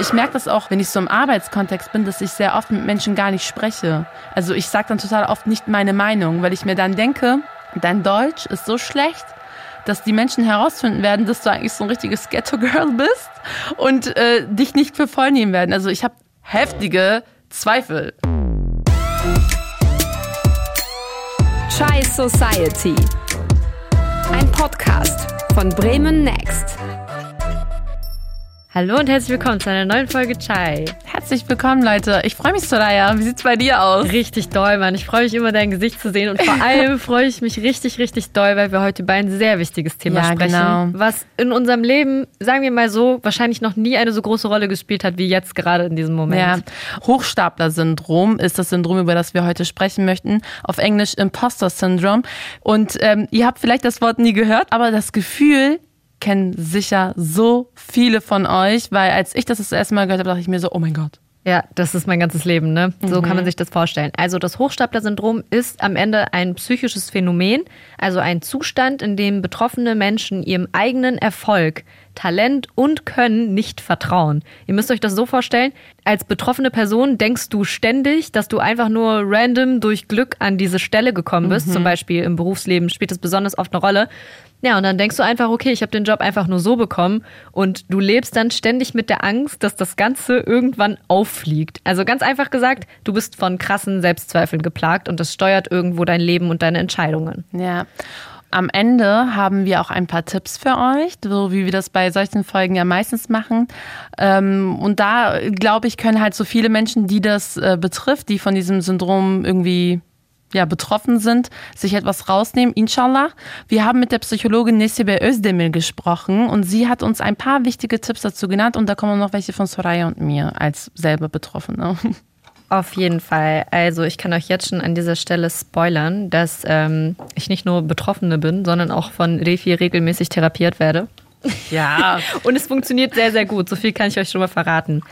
Ich merke das auch, wenn ich so im Arbeitskontext bin, dass ich sehr oft mit Menschen gar nicht spreche. Also ich sage dann total oft nicht meine Meinung, weil ich mir dann denke, dein Deutsch ist so schlecht, dass die Menschen herausfinden werden, dass du eigentlich so ein richtiges Ghetto-Girl bist und äh, dich nicht für voll nehmen werden. Also ich habe heftige Zweifel. Chai Society. Ein Podcast von Bremen Next. Hallo und herzlich willkommen zu einer neuen Folge Chai. Herzlich willkommen, Leute. Ich freue mich, Soraya. Wie sieht's bei dir aus? Richtig doll, Mann. Ich freue mich immer, dein Gesicht zu sehen. Und vor allem freue ich mich richtig, richtig doll, weil wir heute über ein sehr wichtiges Thema Ja, sprechen. genau. Was in unserem Leben, sagen wir mal so, wahrscheinlich noch nie eine so große Rolle gespielt hat wie jetzt gerade in diesem Moment. Ja, Hochstapler-Syndrom ist das Syndrom, über das wir heute sprechen möchten. Auf Englisch Imposter-Syndrom. Und ähm, ihr habt vielleicht das Wort nie gehört, aber das Gefühl kennen sicher so viele von euch, weil als ich das das erste Mal gehört habe, dachte ich mir so, oh mein Gott. Ja, das ist mein ganzes Leben, ne? So Mhm. kann man sich das vorstellen. Also das Hochstapler-Syndrom ist am Ende ein psychisches Phänomen, also ein Zustand, in dem betroffene Menschen ihrem eigenen Erfolg, Talent und Können nicht vertrauen. Ihr müsst euch das so vorstellen, als betroffene Person denkst du ständig, dass du einfach nur random durch Glück an diese Stelle gekommen bist. Zum Beispiel im Berufsleben spielt es besonders oft eine Rolle. Ja, und dann denkst du einfach, okay, ich habe den Job einfach nur so bekommen und du lebst dann ständig mit der Angst, dass das Ganze irgendwann auffliegt. Also ganz einfach gesagt, du bist von krassen Selbstzweifeln geplagt und das steuert irgendwo dein Leben und deine Entscheidungen. Ja. Am Ende haben wir auch ein paar Tipps für euch, so wie wir das bei solchen Folgen ja meistens machen. Ähm, und da, glaube ich, können halt so viele Menschen, die das äh, betrifft, die von diesem Syndrom irgendwie ja, betroffen sind, sich etwas rausnehmen, inshallah. Wir haben mit der Psychologin Nesibe Özdemir gesprochen und sie hat uns ein paar wichtige Tipps dazu genannt und da kommen noch welche von Soraya und mir als selber Betroffene. Auf jeden Fall. Also ich kann euch jetzt schon an dieser Stelle spoilern, dass ähm, ich nicht nur Betroffene bin, sondern auch von Refi regelmäßig therapiert werde. Ja. Und es funktioniert sehr, sehr gut. So viel kann ich euch schon mal verraten.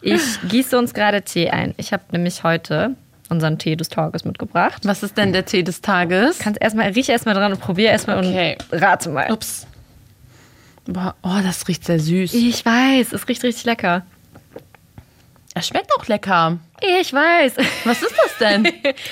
Ich gieße uns gerade Tee ein. Ich habe nämlich heute unseren Tee des Tages mitgebracht. Was ist denn der Tee des Tages? Kannst erstmal, riech erstmal dran und probier erstmal Okay. und rate mal. Ups. Oh, das riecht sehr süß. Ich weiß, es riecht richtig lecker. Es schmeckt auch lecker. Ich weiß. Was ist das denn?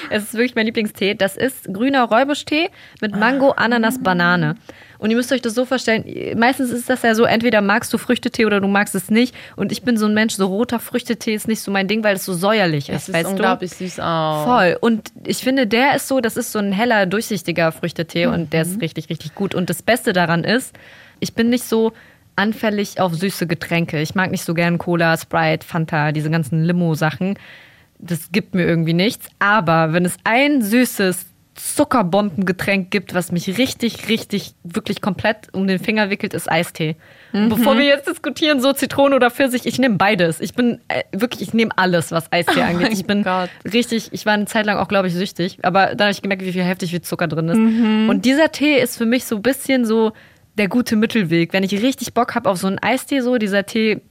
Es ist wirklich mein Lieblingstee. Das ist grüner Räubusch-Tee mit Mango, Ananas, Banane. Und ihr müsst euch das so vorstellen, meistens ist das ja so, entweder magst du Früchtetee oder du magst es nicht. Und ich bin so ein Mensch, so roter Früchtetee ist nicht so mein Ding, weil es so säuerlich ist, Es ist weißt unglaublich süß auch. du? Voll. Und ich finde, der ist so, das ist so ein heller, durchsichtiger Früchtetee und der Mhm. ist richtig, richtig gut. Und das Beste daran ist, ich bin nicht so anfällig auf süße Getränke. Ich mag nicht so gern Cola, Sprite, Fanta, diese ganzen Limo-Sachen. Das gibt mir irgendwie nichts. Aber wenn es ein süßes Zuckerbombengetränk gibt, was mich richtig, richtig, wirklich komplett um den Finger wickelt, ist Eistee. Und bevor wir jetzt diskutieren, so Zitrone oder Pfirsich, ich nehme beides. Ich bin äh, wirklich, ich nehme alles, was Eistee angeht. mein Ich bin Gott. richtig, ich war eine Zeit lang auch, glaube ich, süchtig. Aber dann habe ich gemerkt, wie viel heftig viel Zucker drin ist. Und dieser Tee ist für mich so ein bisschen so der gute Mittelweg. Wenn ich richtig Bock habe auf so einen Eistee, so dieser Tee,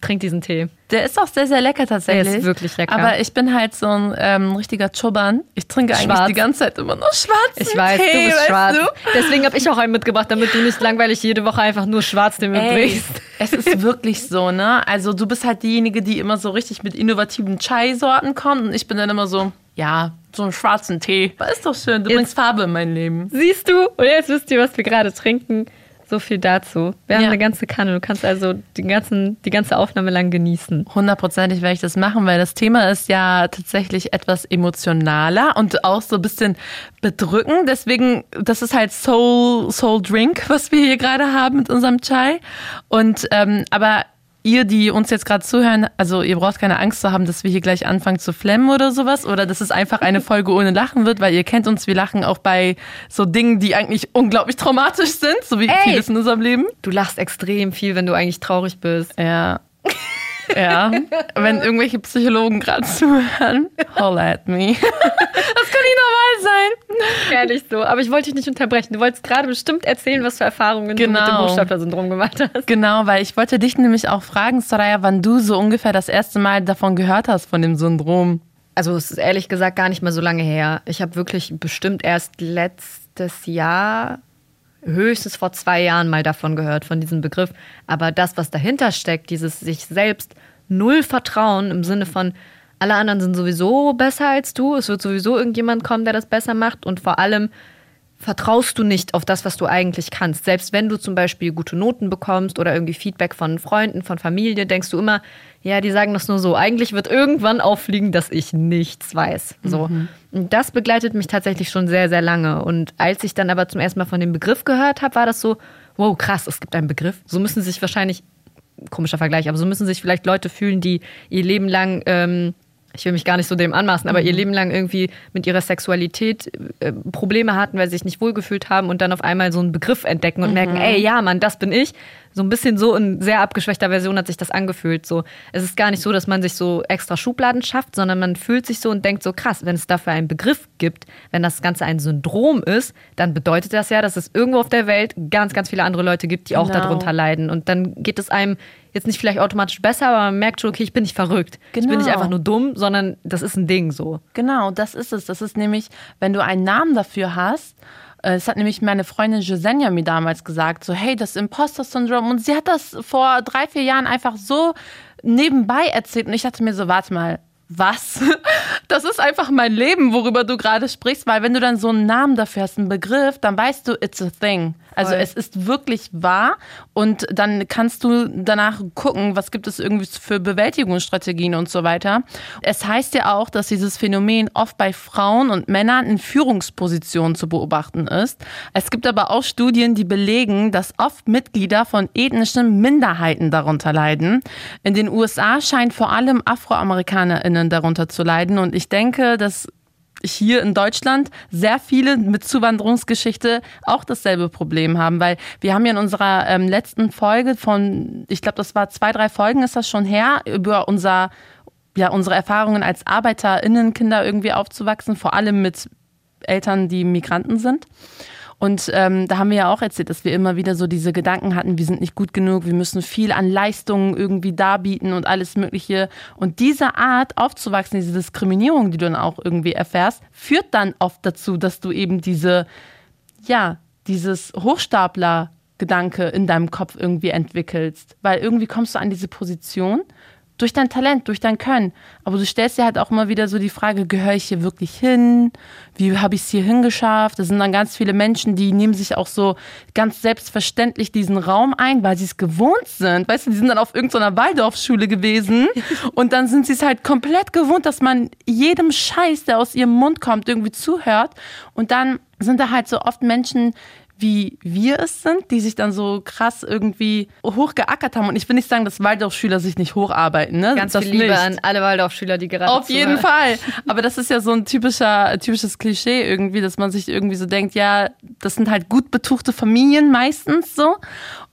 trink diesen Tee. Der ist auch sehr, sehr lecker tatsächlich. Der ist wirklich lecker. Aber ich bin halt so ein ähm, richtiger Choban. Ich trinke eigentlich Schwarz. die ganze Zeit immer nur schwarzen Ich weiß, Tee, du bist schwarz. Du? Deswegen habe ich auch einen mitgebracht, damit du nicht langweilig jede Woche einfach nur schwarz den mitbringst. es ist wirklich so, ne? Also du bist halt diejenige, die immer so richtig mit innovativen Chai-Sorten kommt und ich bin dann immer so, ja, so einen schwarzen Tee. Aber ist doch schön, du Jetzt- bringst Farbe in mein Leben. Siehst du? Und jetzt wisst ihr, was wir gerade trinken. So viel dazu. Wir haben Ja. eine ganze Kanne. Du kannst also die, ganzen, die ganze Aufnahme lang genießen. Hundertprozentig werde ich das machen, weil das Thema ist ja tatsächlich etwas emotionaler und auch so ein bisschen bedrückend. Deswegen, das ist halt Soul, Soul Drink, was wir hier gerade haben mit unserem Chai. Und ähm, aber ihr, die uns jetzt gerade zuhören, also ihr braucht keine Angst zu haben, dass wir hier gleich anfangen zu flemmen oder sowas oder dass es einfach eine Folge ohne Lachen wird, weil ihr kennt uns, wir lachen auch bei so Dingen, die eigentlich unglaublich traumatisch sind, so wie Ey! vieles in unserem Leben. Du lachst extrem viel, wenn du eigentlich traurig bist. Ja. Ja, wenn irgendwelche Psychologen gerade zuhören, holla at me. Das nicht normal sein. Ehrlich so. Aber ich wollte dich nicht unterbrechen. Du wolltest gerade bestimmt erzählen, was für Erfahrungen du mit dem Genau. Hochstapler-Syndrom gemacht hast. Genau, weil ich wollte dich nämlich auch fragen, Soraya, wann du so ungefähr das erste Mal davon gehört hast, von dem Syndrom. Also es ist ehrlich gesagt gar nicht mehr so lange her. Ich habe wirklich bestimmt erst letztes Jahr, höchstens vor zwei Jahren mal davon gehört, von diesem Begriff. Aber das, was dahinter steckt, dieses sich selbst null Vertrauen im Sinne von, alle anderen sind sowieso besser als du, es wird sowieso irgendjemand kommen, der das besser macht und vor allem vertraust du nicht auf das, was du eigentlich kannst. Selbst wenn du zum Beispiel gute Noten bekommst oder irgendwie Feedback von Freunden, von Familie, denkst du immer, ja, die sagen das nur so. Eigentlich wird irgendwann auffliegen, dass ich nichts weiß. So. Mhm. Und das begleitet mich tatsächlich schon sehr, sehr lange. Und als ich dann aber zum ersten Mal von dem Begriff gehört habe, war das so, wow, krass, es gibt einen Begriff. So müssen sich wahrscheinlich, komischer Vergleich, aber so müssen sich vielleicht Leute fühlen, die ihr Leben lang ähm, ich will mich gar nicht so dem anmaßen, aber mhm. ihr Leben lang irgendwie mit ihrer Sexualität äh, Probleme hatten, weil sie sich nicht wohlgefühlt haben und dann auf einmal so einen Begriff entdecken und mhm. merken, ey, ja, Mann, das bin ich. So ein bisschen so in sehr abgeschwächter Version hat sich das angefühlt. So, es ist gar nicht so, dass man sich so extra Schubladen schafft, sondern man fühlt sich so und denkt so krass, wenn es dafür einen Begriff gibt, wenn das Ganze ein Syndrom ist, dann bedeutet das ja, dass es irgendwo auf der Welt ganz, ganz viele andere Leute gibt, die genau. auch darunter leiden. Und dann geht es einem jetzt nicht vielleicht automatisch besser, aber man merkt schon, okay, ich bin nicht verrückt. Genau. Ich bin nicht genau. einfach nur dumm, sondern das ist ein Ding so. Genau, das ist es. Das ist nämlich, wenn du einen Namen dafür hast, äh, es hat nämlich meine Freundin Josenia mir damals gesagt, so hey, das Imposter-Syndrom. Und sie hat das vor drei, vier Jahren einfach so nebenbei erzählt. Und ich dachte mir so, warte mal, was? Das ist einfach mein Leben, worüber du gerade sprichst, weil wenn du dann so einen Namen dafür hast, einen Begriff, dann weißt du, it's a thing. Also es ist wirklich wahr und dann kannst du danach gucken, was gibt es irgendwie für Bewältigungsstrategien und so weiter. Es heißt ja auch, dass dieses Phänomen oft bei Frauen und Männern in Führungspositionen zu beobachten ist. Es gibt aber auch Studien, die belegen, dass oft Mitglieder von ethnischen Minderheiten darunter leiden. In den USA scheint vor allem AfroamerikanerInnen darunter zu leiden und ich denke, dass hier in Deutschland sehr viele mit Zuwanderungsgeschichte auch dasselbe Problem haben, weil wir haben ja in unserer ähm, letzten Folge von, ich glaube, das war zwei, drei Folgen ist das schon her, über unser, ja, unsere Erfahrungen als ArbeiterInnen, Kinder irgendwie aufzuwachsen, vor allem mit Eltern, die Migranten sind. Und ähm, da haben wir ja auch erzählt, dass wir immer wieder so diese Gedanken hatten, wir sind nicht gut genug, wir müssen viel an Leistungen irgendwie darbieten und alles Mögliche. Und diese Art aufzuwachsen, diese Diskriminierung, die du dann auch irgendwie erfährst, führt dann oft dazu, dass du eben diese, ja, dieses Hochstapler Gedanke in deinem Kopf irgendwie entwickelst. Weil irgendwie kommst du an diese Position durch dein Talent, durch dein Können. Aber du stellst dir halt auch immer wieder so die Frage, gehöre ich hier wirklich hin? Wie habe ich es hier hingeschafft? Das sind dann ganz viele Menschen, die nehmen sich auch so ganz selbstverständlich diesen Raum ein, weil sie es gewohnt sind. Weißt du, die sind dann auf irgendeiner Waldorfschule gewesen und dann sind sie es halt komplett gewohnt, dass man jedem Scheiß, der aus ihrem Mund kommt, irgendwie zuhört. Und dann sind da halt so oft Menschen, wie wir es sind, die sich dann so krass irgendwie hochgeackert haben. Und ich will nicht sagen, dass Waldorfschüler sich nicht hocharbeiten. Ne? Ganz das viel Liebe nicht. an alle Waldorfschüler, die gerade Auf jeden Fall. Aber das ist ja so ein typischer, typisches Klischee irgendwie, dass man sich irgendwie so denkt, ja, das sind halt gut betuchte Familien meistens so.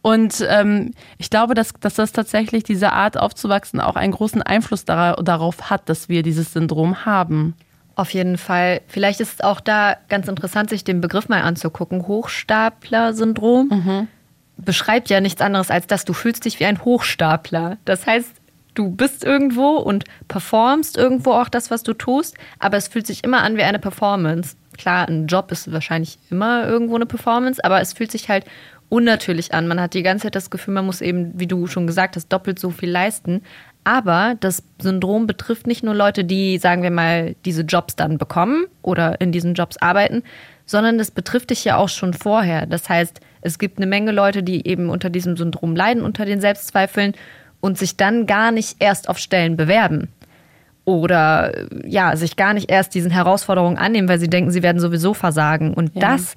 Und ähm, ich glaube, dass, dass das tatsächlich diese Art aufzuwachsen auch einen großen Einfluss darauf hat, dass wir dieses Syndrom haben. Auf jeden Fall. Vielleicht ist es auch da ganz interessant, sich den Begriff mal anzugucken. Hochstapler-Syndrom mhm. beschreibt ja nichts anderes, als dass du fühlst dich wie ein Hochstapler. Das heißt, du bist irgendwo und performst irgendwo auch das, was du tust, aber es fühlt sich immer an wie eine Performance. Klar, ein Job ist wahrscheinlich immer irgendwo eine Performance, aber es fühlt sich halt unnatürlich an. Man hat die ganze Zeit das Gefühl, man muss eben, wie du schon gesagt hast, doppelt so viel leisten. Aber das Syndrom betrifft nicht nur Leute, die, sagen wir mal, diese Jobs dann bekommen oder in diesen Jobs arbeiten, sondern es betrifft dich ja auch schon vorher. Das heißt, es gibt eine Menge Leute, die eben unter diesem Syndrom leiden, unter den Selbstzweifeln und sich dann gar nicht erst auf Stellen bewerben. Oder ja, sich gar nicht erst diesen Herausforderungen annehmen, weil sie denken, sie werden sowieso versagen. Und ja. das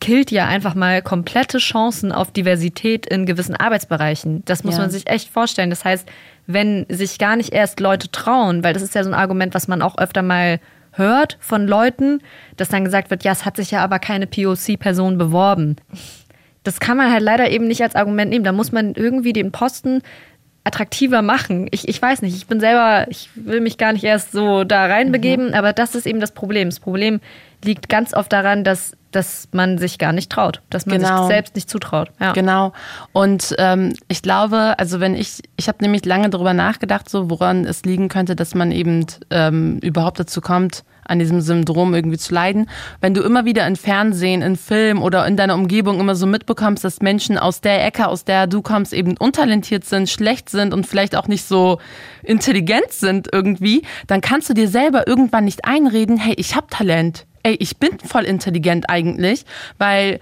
killt ja einfach mal komplette Chancen auf Diversität in gewissen Arbeitsbereichen. Das muss ja. man sich echt vorstellen. Das heißt, wenn sich gar nicht erst Leute trauen, weil das ist ja so ein Argument, was man auch öfter mal hört von Leuten, dass dann gesagt wird, ja, es hat sich ja aber keine POC-Person beworben. Das kann man halt leider eben nicht als Argument nehmen. Da muss man irgendwie den Posten attraktiver machen. Ich, ich weiß nicht, ich bin selber, ich will mich gar nicht erst so da reinbegeben, mhm. aber das ist eben das Problem. Das Problem liegt ganz oft daran, dass dass man sich gar nicht traut, dass man genau. sich selbst nicht zutraut. Ja. Genau. Und ähm, ich glaube, also wenn ich, ich habe nämlich lange darüber nachgedacht, so woran es liegen könnte, dass man eben ähm, überhaupt dazu kommt, an diesem Syndrom irgendwie zu leiden. Wenn du immer wieder in Fernsehen, in Film oder in deiner Umgebung immer so mitbekommst, dass Menschen aus der Ecke, aus der du kommst, eben untalentiert sind, schlecht sind und vielleicht auch nicht so intelligent sind irgendwie, dann kannst du dir selber irgendwann nicht einreden, hey, ich habe Talent. Ey, ich bin voll intelligent eigentlich, weil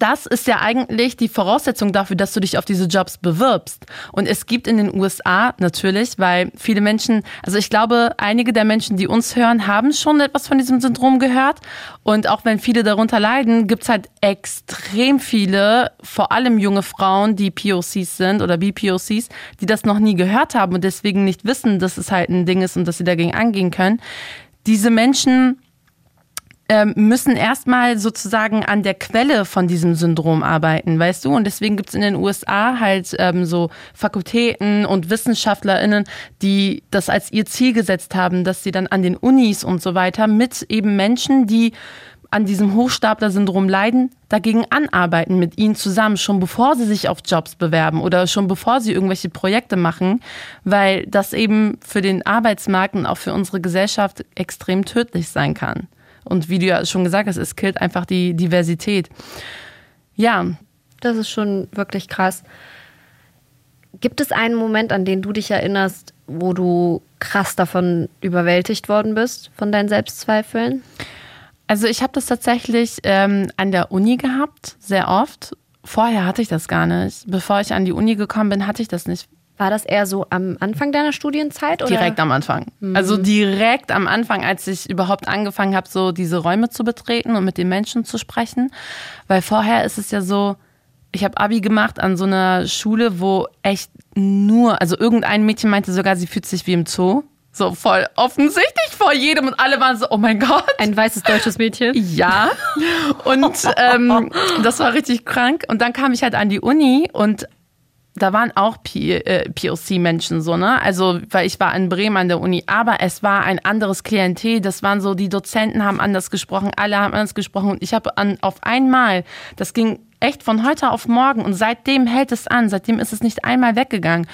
das ist ja eigentlich die Voraussetzung dafür, dass du dich auf diese Jobs bewirbst. Und es gibt in den USA natürlich, weil viele Menschen, also ich glaube, einige der Menschen, die uns hören, haben schon etwas von diesem Syndrom gehört. Und auch wenn viele darunter leiden, gibt es halt extrem viele, vor allem junge Frauen, die POCs sind oder BPOCs, die das noch nie gehört haben und deswegen nicht wissen, dass es halt ein Ding ist und dass sie dagegen angehen können. Diese Menschen müssen erstmal sozusagen an der Quelle von diesem Syndrom arbeiten, weißt du? Und deswegen gibt es in den USA halt ähm, so Fakultäten und WissenschaftlerInnen, die das als ihr Ziel gesetzt haben, dass sie dann an den Unis und so weiter mit eben Menschen, die an diesem Hochstapler-Syndrom leiden, dagegen anarbeiten mit ihnen zusammen, schon bevor sie sich auf Jobs bewerben oder schon bevor sie irgendwelche Projekte machen, weil das eben für den Arbeitsmarkt und auch für unsere Gesellschaft extrem tödlich sein kann. Und wie du ja schon gesagt hast, es killt einfach die Diversität. Ja. Das ist schon wirklich krass. Gibt es einen Moment, an den du dich erinnerst, wo du krass davon überwältigt worden bist, von deinen Selbstzweifeln? Also ich habe das tatsächlich ähm, an der Uni gehabt, sehr oft. Vorher hatte ich das gar nicht. Bevor ich an die Uni gekommen bin, hatte ich das nicht. War das eher so am Anfang deiner Studienzeit? Oder? Direkt am Anfang. Mhm. Also direkt am Anfang, als ich überhaupt angefangen habe, so diese Räume zu betreten und mit den Menschen zu sprechen. Weil vorher ist es ja so, ich habe Abi gemacht an so einer Schule, wo echt nur, also irgendein Mädchen meinte sogar, sie fühlt sich wie im Zoo. So voll offensichtlich vor jedem und alle waren so, oh mein Gott. Ein weißes deutsches Mädchen. Ja. Und ähm, das war richtig krank. Und dann kam ich halt an die Uni und da waren auch äh, POC-Menschen so, ne? Also, weil ich war in Bremen an der Uni, aber es war ein anderes Klientel. Das waren so, die Dozenten haben anders gesprochen, alle haben anders gesprochen und ich habe auf einmal, das ging echt von heute auf morgen und seitdem hält es an, seitdem ist es nicht einmal weggegangen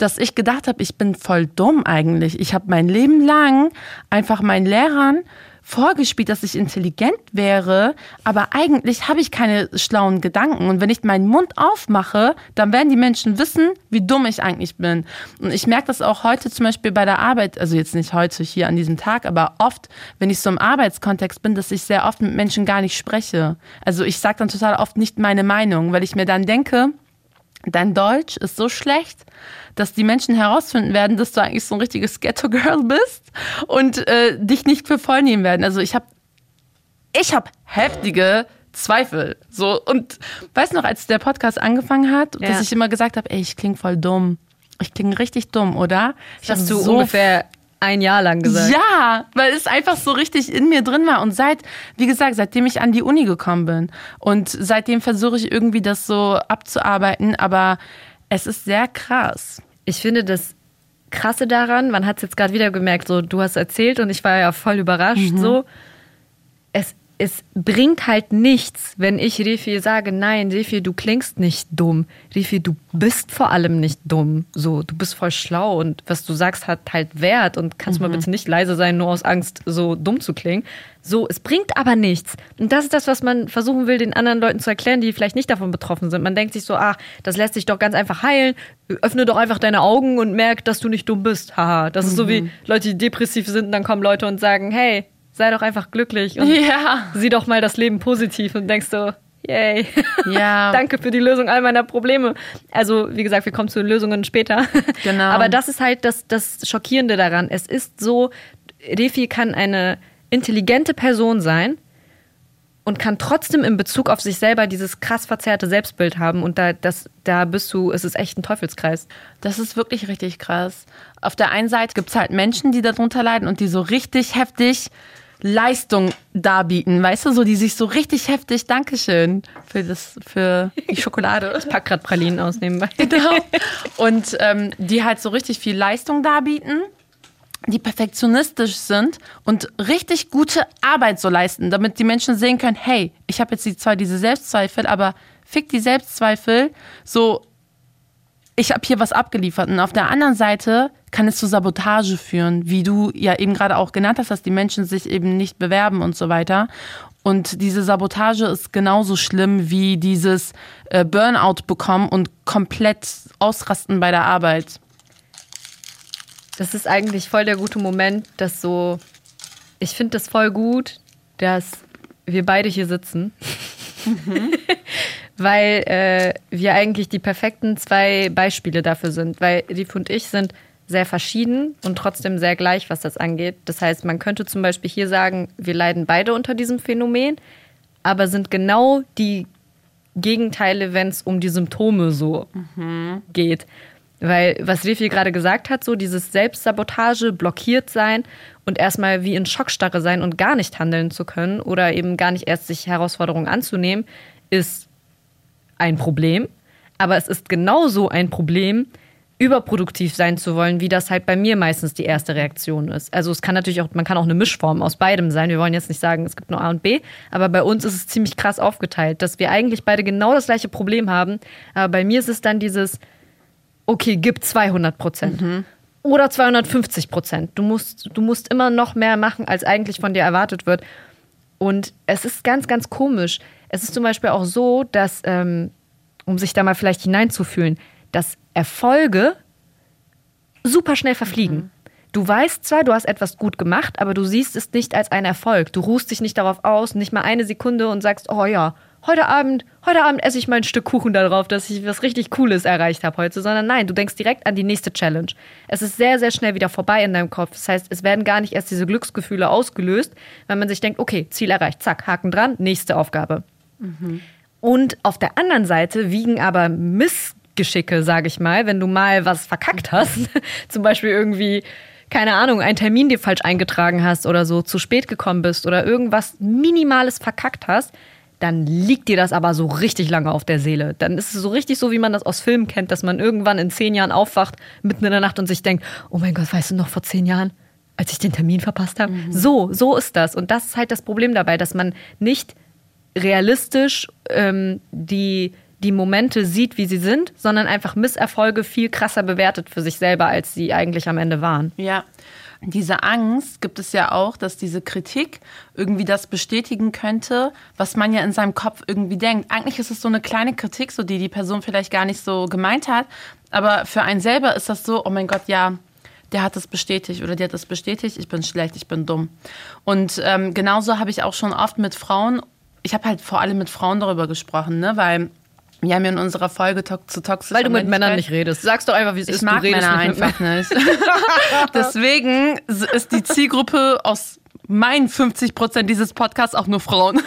dass ich gedacht habe, ich bin voll dumm eigentlich. Ich habe mein Leben lang einfach meinen Lehrern vorgespielt, dass ich intelligent wäre, aber eigentlich habe ich keine schlauen Gedanken. Und wenn ich meinen Mund aufmache, dann werden die Menschen wissen, wie dumm ich eigentlich bin. Und ich merke das auch heute zum Beispiel bei der Arbeit, also jetzt nicht heute hier an diesem Tag, aber oft, wenn ich so im Arbeitskontext bin, dass ich sehr oft mit Menschen gar nicht spreche. Also ich sage dann total oft nicht meine Meinung, weil ich mir dann denke, dein Deutsch ist so schlecht, dass die Menschen herausfinden werden, dass du eigentlich so ein richtiges Ghetto-Girl bist und äh, dich nicht für voll nehmen werden. Also ich habe ich hab heftige Zweifel. So, und weißt du noch, als der Podcast angefangen hat, ja. dass ich immer gesagt habe, ey, ich klinge voll dumm. Ich klinge richtig dumm, oder? Ich du so ungefähr ein Jahr lang gesagt. Ja, weil es einfach so richtig in mir drin war. Und seit, wie gesagt, seitdem ich an die Uni gekommen bin. Und seitdem versuche ich irgendwie das so abzuarbeiten. Aber es ist sehr krass. Ich finde das Krasse daran, man hat es jetzt gerade wieder gemerkt, so du hast erzählt und ich war ja voll überrascht, mhm. so es es bringt halt nichts, wenn ich Refi sage, nein, Refi, du klingst nicht dumm. Refi, du bist vor allem nicht dumm. So, du bist voll schlau und was du sagst hat halt Wert und kannst mhm. mal bitte nicht leise sein, nur aus Angst, so dumm zu klingen. So, es bringt aber nichts. Und das ist das, was man versuchen will, den anderen Leuten zu erklären, die vielleicht nicht davon betroffen sind. Man denkt sich so, ach, das lässt sich doch ganz einfach heilen. Öffne doch einfach deine Augen und merk, dass du nicht dumm bist. Haha. Das ist so wie mhm. Leute, die depressiv sind, und dann kommen Leute und sagen, hey, sei doch einfach glücklich und ja. sieh doch mal das Leben positiv und denkst so, yay, ja. danke für die Lösung all meiner Probleme. Also, wie gesagt, wir kommen zu Lösungen später. Genau. Aber das ist halt das, das Schockierende daran. Es ist so, Refi kann eine intelligente Person sein und kann trotzdem in Bezug auf sich selber dieses krass verzerrte Selbstbild haben. Und da, das, da bist du, es ist echt ein Teufelskreis. Das ist wirklich richtig krass. Auf der einen Seite gibt es halt Menschen, die darunter leiden und die so richtig heftig Leistung darbieten, weißt du, so die sich so richtig heftig, Dankeschön für das, für die Schokolade. Ich pack gerade Pralinen aus nebenbei. Genau. Und ähm, die halt so richtig viel Leistung darbieten, die perfektionistisch sind und richtig gute Arbeit so leisten, damit die Menschen sehen können, hey, ich habe jetzt zwar diese Selbstzweifel, aber fick die Selbstzweifel, so ich habe hier was abgeliefert. Und auf der anderen Seite kann es zu Sabotage führen, wie du ja eben gerade auch genannt hast, dass die Menschen sich eben nicht bewerben und so weiter. Und diese Sabotage ist genauso schlimm wie dieses äh, Burnout bekommen und komplett ausrasten bei der Arbeit. Das ist eigentlich voll der gute Moment, dass so. Ich finde das voll gut, dass wir beide hier sitzen. Mhm. Weil äh, wir eigentlich die perfekten zwei Beispiele dafür sind. Weil die und ich sind sehr verschieden und trotzdem sehr gleich, was das angeht. Das heißt, man könnte zum Beispiel hier sagen, wir leiden beide unter diesem Phänomen, aber sind genau die Gegenteile, wenn es um die Symptome so mhm. geht. Weil, was Refi gerade gesagt hat, so dieses Selbstsabotage, blockiert sein und erstmal wie in Schockstarre sein und gar nicht handeln zu können oder eben gar nicht erst sich Herausforderungen anzunehmen, ist ein Problem. Aber es ist genauso ein Problem, überproduktiv sein zu wollen, wie das halt bei mir meistens die erste Reaktion ist. Also es kann natürlich auch, man kann auch eine Mischform aus beidem sein. Wir wollen jetzt nicht sagen, es gibt nur A und B, aber bei uns ist es ziemlich krass aufgeteilt, dass wir eigentlich beide genau das gleiche Problem haben. Aber bei mir ist es dann dieses, okay, gib 200 Prozent. Mhm. Oder 250 Prozent. Du musst, du musst immer noch mehr machen, als eigentlich von dir erwartet wird. Und es ist ganz, ganz komisch. Es ist zum Beispiel auch so, dass, ähm, um sich da mal vielleicht hineinzufühlen, dass Erfolge super schnell verfliegen. Mhm. Du weißt zwar, du hast etwas gut gemacht, aber du siehst es nicht als einen Erfolg. Du ruhst dich nicht darauf aus, nicht mal eine Sekunde und sagst, oh ja, heute Abend, heute Abend esse ich mal ein Stück Kuchen darauf, dass ich was richtig Cooles erreicht habe heute, sondern nein, du denkst direkt an die nächste Challenge. Es ist sehr, sehr schnell wieder vorbei in deinem Kopf. Das heißt, es werden gar nicht erst diese Glücksgefühle ausgelöst, weil man sich denkt, okay, Ziel erreicht, zack, Haken dran, nächste Aufgabe. Mhm. Und auf der anderen Seite wiegen aber Missgeschicke, sage ich mal, wenn du mal was verkackt hast, zum Beispiel irgendwie keine Ahnung, einen Termin dir falsch eingetragen hast oder so, zu spät gekommen bist oder irgendwas Minimales verkackt hast, dann liegt dir das aber so richtig lange auf der Seele. Dann ist es so richtig so, wie man das aus Filmen kennt, dass man irgendwann in zehn Jahren aufwacht, mitten in der Nacht und sich denkt, oh mein Gott, weißt du noch vor zehn Jahren, als ich den Termin verpasst habe? Mhm. So, so ist das. Und das ist halt das Problem dabei, dass man nicht realistisch ähm, die, die Momente sieht, wie sie sind, sondern einfach Misserfolge viel krasser bewertet für sich selber, als sie eigentlich am Ende waren. Ja, diese Angst gibt es ja auch, dass diese Kritik irgendwie das bestätigen könnte, was man ja in seinem Kopf irgendwie denkt. Eigentlich ist es so eine kleine Kritik, so die die Person vielleicht gar nicht so gemeint hat, aber für einen selber ist das so, oh mein Gott, ja, der hat das bestätigt oder die hat das bestätigt, ich bin schlecht, ich bin dumm. Und ähm, genauso habe ich auch schon oft mit Frauen, ich habe halt vor allem mit Frauen darüber gesprochen, ne, weil wir haben ja in unserer Folge to zu toxisch. Weil du mit Männern nicht redest. Sagst doch einfach, wie es ich ist. Ich mag Männer einfach nicht. Deswegen ist die Zielgruppe aus meinen 50 Prozent dieses Podcasts auch nur Frauen.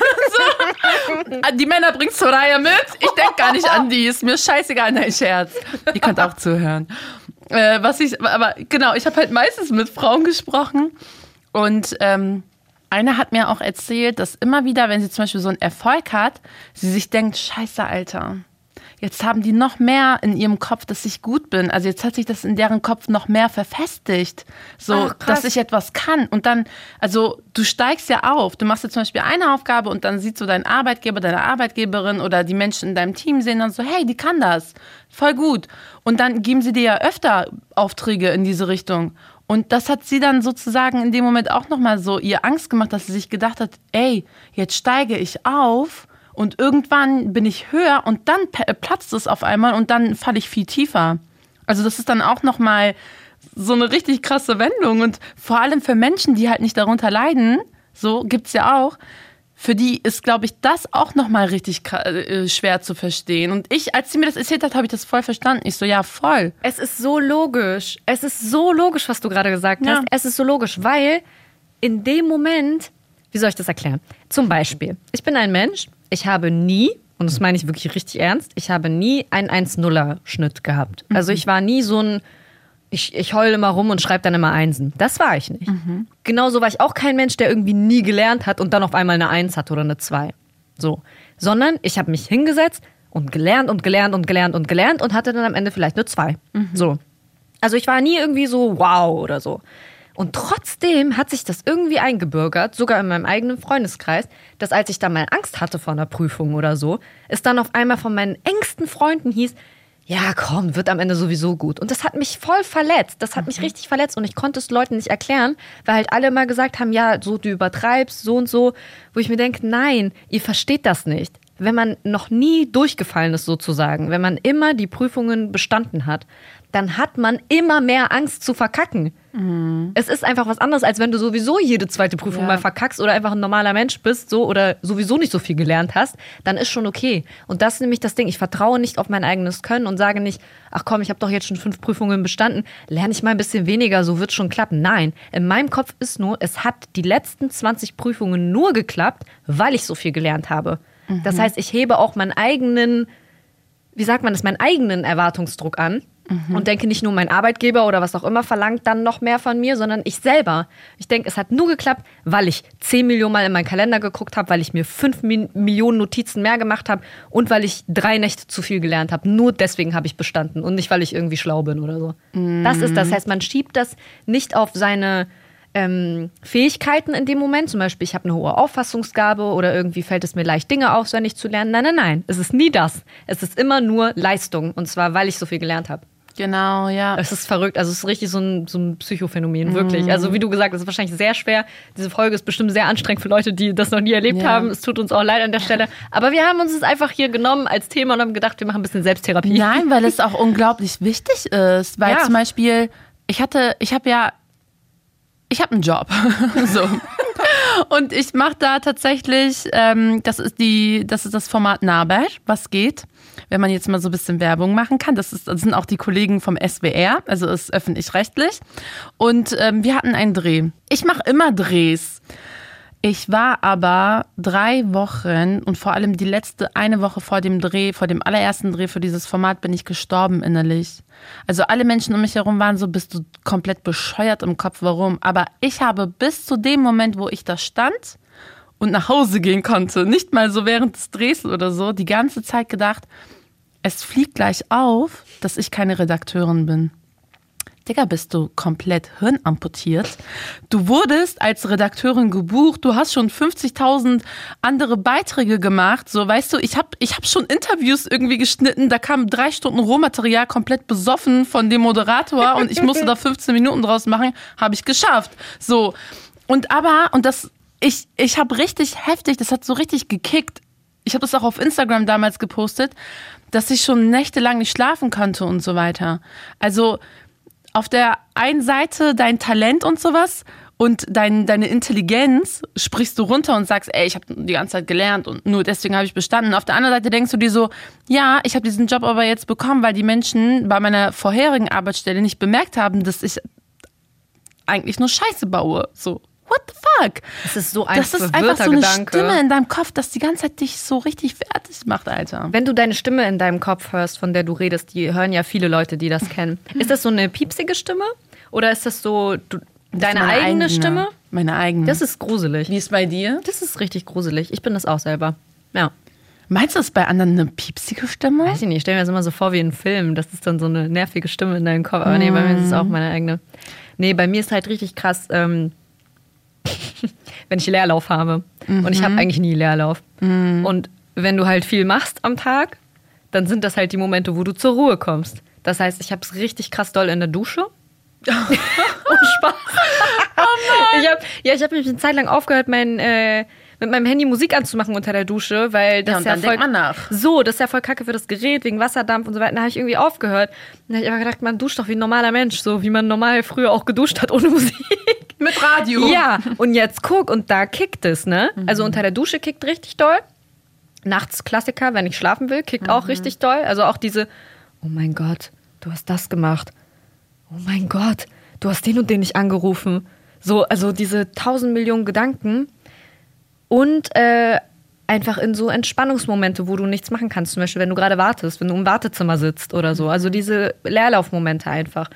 die Männer bringt Soraya mit. Ich denke gar nicht an die. Ist mir scheißegal. Nein, Scherz. Ihr könnt auch zuhören. Äh, was ich, aber genau, ich habe halt meistens mit Frauen gesprochen und ähm, eine hat mir auch erzählt, dass immer wieder, wenn sie zum Beispiel so einen Erfolg hat, sie sich denkt, scheiße, Alter. Jetzt haben die noch mehr in ihrem Kopf, dass ich gut bin. Also jetzt hat sich das in deren Kopf noch mehr verfestigt. So, Ach, dass ich etwas kann. Und dann, also du steigst ja auf. Du machst jetzt zum Beispiel eine Aufgabe und dann sieht so dein Arbeitgeber, deine Arbeitgeberin oder die Menschen in deinem Team sehen dann so, hey, die kann das. Voll gut. Und dann geben sie dir ja öfter Aufträge in diese Richtung. Und das hat sie dann sozusagen in dem Moment auch nochmal so ihr Angst gemacht, dass sie sich gedacht hat, ey, jetzt steige ich auf und irgendwann bin ich höher und dann platzt es auf einmal und dann falle ich viel tiefer. Also das ist dann auch nochmal so eine richtig krasse Wendung und vor allem für Menschen, die halt nicht darunter leiden, so gibt's ja auch, für die ist, glaube ich, das auch nochmal richtig äh, schwer zu verstehen. Und ich, als sie mir das erzählt hat, habe ich das voll verstanden. Ich so, ja, voll. Es ist so logisch. Es ist so logisch, was du gerade gesagt ja. hast. Es ist so logisch, weil in dem Moment, wie soll ich das erklären? Zum Beispiel, ich bin ein Mensch, ich habe nie, und das meine ich wirklich richtig ernst, ich habe nie einen 1-0er-Schnitt gehabt. Also mhm. ich war nie so ein ich, ich heule immer rum und schreibe dann immer Einsen. Das war ich nicht. Mhm. Genauso war ich auch kein Mensch, der irgendwie nie gelernt hat und dann auf einmal eine Eins hat oder eine Zwei. So. Sondern ich habe mich hingesetzt und gelernt und gelernt und gelernt und gelernt und hatte dann am Ende vielleicht eine Zwei. Mhm. So. Also ich war nie irgendwie so wow oder so. Und trotzdem hat sich das irgendwie eingebürgert, sogar in meinem eigenen Freundeskreis, dass als ich da mal Angst hatte vor einer Prüfung oder so, es dann auf einmal von meinen engsten Freunden hieß, ja, komm, wird am Ende sowieso gut. Und das hat mich voll verletzt. Das hat mich richtig verletzt und ich konnte es Leuten nicht erklären, weil halt alle immer gesagt haben, ja, so du übertreibst, so und so, wo ich mir denke, nein, ihr versteht das nicht. Wenn man noch nie durchgefallen ist sozusagen, wenn man immer die Prüfungen bestanden hat, dann hat man immer mehr Angst zu verkacken. Es ist einfach was anderes, als wenn du sowieso jede zweite Prüfung Ja. mal verkackst oder einfach ein normaler Mensch bist, so oder sowieso nicht so viel gelernt hast, dann ist schon okay. Und das ist nämlich das Ding. Ich vertraue nicht auf mein eigenes Können und sage nicht, ach komm, ich habe doch jetzt schon fünf Prüfungen bestanden, lerne ich mal ein bisschen weniger, so wird schon klappen. Nein, in meinem Kopf ist nur, es hat die letzten 20 Prüfungen nur geklappt, weil ich so viel gelernt habe. Das heißt, ich hebe auch meinen eigenen wie sagt man das, meinen eigenen Erwartungsdruck an und denke nicht nur mein Arbeitgeber oder was auch immer verlangt dann noch mehr von mir, sondern ich selber. Ich denke, es hat nur geklappt, weil ich 10 Millionen Mal in meinen Kalender geguckt habe, weil ich mir 5 Mi Millionen Notizen mehr gemacht habe und weil ich drei Nächte zu viel gelernt habe. Nur deswegen habe ich bestanden und nicht, weil ich irgendwie schlau bin oder so. Das ist das. Heißt, man schiebt das nicht auf seine ähm, Fähigkeiten in dem Moment. Zum Beispiel, ich habe eine hohe Auffassungsgabe oder irgendwie fällt es mir leicht, Dinge auswendig zu lernen. Nein, nein, nein. Es ist nie das. Es ist immer nur Leistung. Und zwar, weil ich so viel gelernt habe. Genau, ja. Es ist verrückt. Also, es ist richtig so ein, so ein Psychophänomen, wirklich. Also, wie du gesagt hast, es ist wahrscheinlich sehr schwer. Diese Folge ist bestimmt sehr anstrengend für Leute, die das noch nie erlebt Ja. haben. Es tut uns auch leid an der Stelle. Aber wir haben uns es einfach hier genommen als Thema und haben gedacht, wir machen ein bisschen Selbsttherapie. Nein, weil es auch unglaublich wichtig ist. Weil Ja. zum Beispiel, ich hatte, ich habe ja, ich habe einen Job. so. Und ich mache da tatsächlich, ähm, das ist die, das ist das Format Nahbert, was geht. Wenn man jetzt mal so ein bisschen Werbung machen kann. Das, ist, das sind auch die Kollegen vom SWR, also ist öffentlich-rechtlich. Und ähm, wir hatten einen Dreh. Ich mache immer Drehs. Ich war aber drei Wochen und vor allem die letzte eine Woche vor dem Dreh, vor dem allerersten Dreh für dieses Format, bin ich gestorben innerlich. Also alle Menschen um mich herum waren so, bist du komplett bescheuert im Kopf, warum? Aber ich habe bis zu dem Moment, wo ich da stand und nach Hause gehen konnte, nicht mal so während des Drehs oder so, die ganze Zeit gedacht, es fliegt gleich auf, dass ich keine Redakteurin bin. Digga, bist du komplett hirnamputiert. Du wurdest als Redakteurin gebucht, du hast schon 50.000 andere Beiträge gemacht. So, weißt du, ich habe ich hab schon Interviews irgendwie geschnitten, da kam drei Stunden Rohmaterial komplett besoffen von dem Moderator und ich musste da 15 Minuten draus machen, habe ich geschafft. So, und aber, und das, ich, ich habe richtig heftig, das hat so richtig gekickt. Ich habe das auch auf Instagram damals gepostet, dass ich schon nächtelang nicht schlafen konnte und so weiter. Also, auf der einen Seite dein Talent und sowas und dein, deine Intelligenz sprichst du runter und sagst, ey, ich habe die ganze Zeit gelernt und nur deswegen habe ich bestanden. Auf der anderen Seite denkst du dir so, ja, ich habe diesen Job aber jetzt bekommen, weil die Menschen bei meiner vorherigen Arbeitsstelle nicht bemerkt haben, dass ich eigentlich nur Scheiße baue. So, what the fuck? Das ist so ein Das ist einfach so eine Gedanke. Stimme in deinem Kopf, dass die ganze Zeit dich so richtig fertig macht, Alter. Wenn du deine Stimme in deinem Kopf hörst, von der du redest, die hören ja viele Leute, die das kennen. Ist das so eine piepsige Stimme? Oder ist das so du, deine Meine eigene Stimme? Meine eigene. Das ist gruselig. Wie ist bei dir? Das ist richtig gruselig. Ich bin das auch selber. Ja. Meinst du, das ist bei anderen eine piepsige Stimme? Weiß ich nicht, ich stelle mir das immer so vor wie ein Film. Das ist dann so eine nervige Stimme in deinem Kopf. Aber nee, bei mir ist es auch meine eigene. Nee, bei mir ist halt richtig krass, ähm, wenn ich Leerlauf habe. Und ich habe eigentlich nie Leerlauf. Und wenn du halt viel machst am Tag, dann sind das halt die Momente, wo du zur Ruhe kommst. Das heißt, ich habe es richtig krass doll in der Dusche. Und Spaß. Ich hab, ja, ich habe mich eine Zeit lang aufgehört, mein, äh, mit meinem Handy Musik anzumachen unter der Dusche, weil das Ja, und ja, dann voll, denkt man nach. So, das ist ja voll kacke für das Gerät, wegen Wasserdampf und so weiter. Da habe ich irgendwie aufgehört. Dann habe ich aber gedacht, man duscht doch wie ein normaler Mensch, so wie man normal früher auch geduscht hat ohne Musik. Mit Radio. Ja, und jetzt guck, und da kickt es, ne? Also unter der Dusche kickt richtig doll. Nachts Klassiker, wenn ich schlafen will, kickt auch richtig doll. Also auch diese, oh mein Gott, du hast das gemacht. Oh mein Gott, du hast den und den nicht angerufen. So, also diese tausend Millionen Gedanken. Und äh, einfach in so Entspannungsmomente, wo du nichts machen kannst. Zum Beispiel, wenn du gerade wartest, wenn du im Wartezimmer sitzt oder so. Also diese Leerlaufmomente einfach.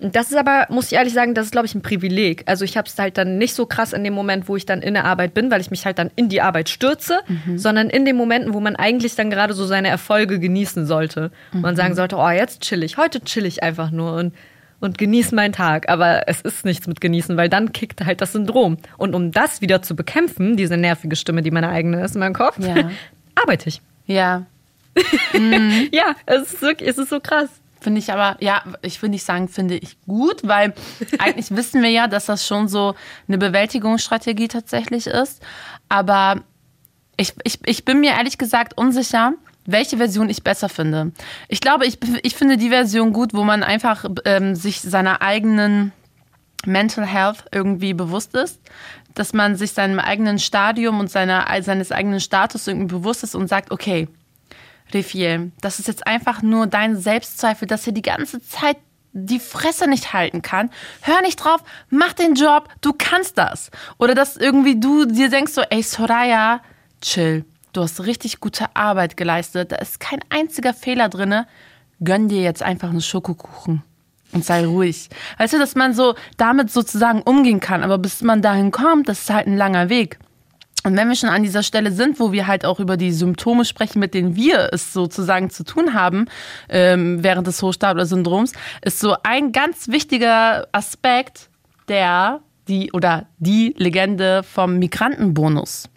Und Das ist aber, muss ich ehrlich sagen, das ist, glaube ich, ein Privileg. Also ich habe es halt dann nicht so krass in dem Moment, wo ich dann in der Arbeit bin, weil ich mich halt dann in die Arbeit stürze, sondern in den Momenten, wo man eigentlich dann gerade so seine Erfolge genießen sollte. Und man sagen sollte, oh, jetzt chill ich, heute chill ich einfach nur und, und genieße meinen Tag. Aber es ist nichts mit genießen, weil dann kickt halt das Syndrom. Und um das wieder zu bekämpfen, diese nervige Stimme, die meine eigene ist in meinem Kopf, Ja. arbeite ich. Ja. Mhm. ja, es ist wirklich, es ist so krass. Finde ich aber, ja, ich will nicht sagen, finde ich gut, weil eigentlich wissen wir ja, dass das schon so eine Bewältigungsstrategie tatsächlich ist. Aber ich, ich, ich bin mir ehrlich gesagt unsicher, welche Version ich besser finde. Ich glaube, ich, ich finde die Version gut, wo man einfach ähm, sich seiner eigenen Mental Health irgendwie bewusst ist, dass man sich seinem eigenen Stadium und seiner, seines eigenen Status irgendwie bewusst ist und sagt, okay, Refiel, das ist jetzt einfach nur dein Selbstzweifel, dass er die ganze Zeit die Fresse nicht halten kann. Hör nicht drauf, mach den Job, du kannst das. Oder dass irgendwie du dir denkst so, ey Soraya, chill, du hast richtig gute Arbeit geleistet, da ist kein einziger Fehler drinne. Gönn dir jetzt einfach einen Schokokuchen und sei ruhig. Weißt du, dass man so damit sozusagen umgehen kann, aber bis man dahin kommt, das ist halt ein langer Weg. Und wenn wir schon an dieser Stelle sind, wo wir halt auch über die Symptome sprechen, mit denen wir es sozusagen zu tun haben ähm, während des Hochstapler-Syndroms, ist so ein ganz wichtiger Aspekt der die oder die Legende vom Migrantenbonus.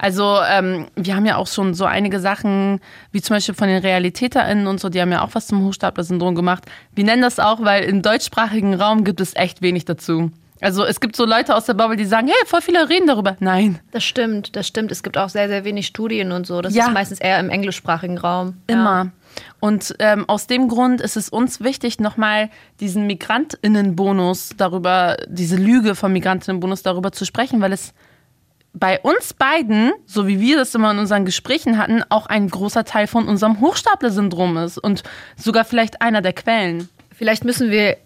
Also ähm, wir haben ja auch schon so einige Sachen, wie zum Beispiel von den RealitäterInnen und so, die haben ja auch was zum Hochstapler-Syndrom gemacht. Wir nennen das auch, weil im deutschsprachigen Raum gibt es echt wenig dazu. Also es gibt so Leute aus der Bubble, die sagen, hey, voll viele reden darüber. Nein. Das stimmt, das stimmt. Es gibt auch sehr, sehr wenig Studien und so. Das ja. ist meistens eher im englischsprachigen Raum. Immer. Ja. Und ähm, aus dem Grund ist es uns wichtig, nochmal diesen Migrantinnenbonus darüber, diese Lüge vom Migrantinnenbonus darüber zu sprechen, weil es bei uns beiden, so wie wir das immer in unseren Gesprächen hatten, auch ein großer Teil von unserem Hochstapler-Syndrom ist und sogar vielleicht einer der Quellen. Vielleicht müssen wir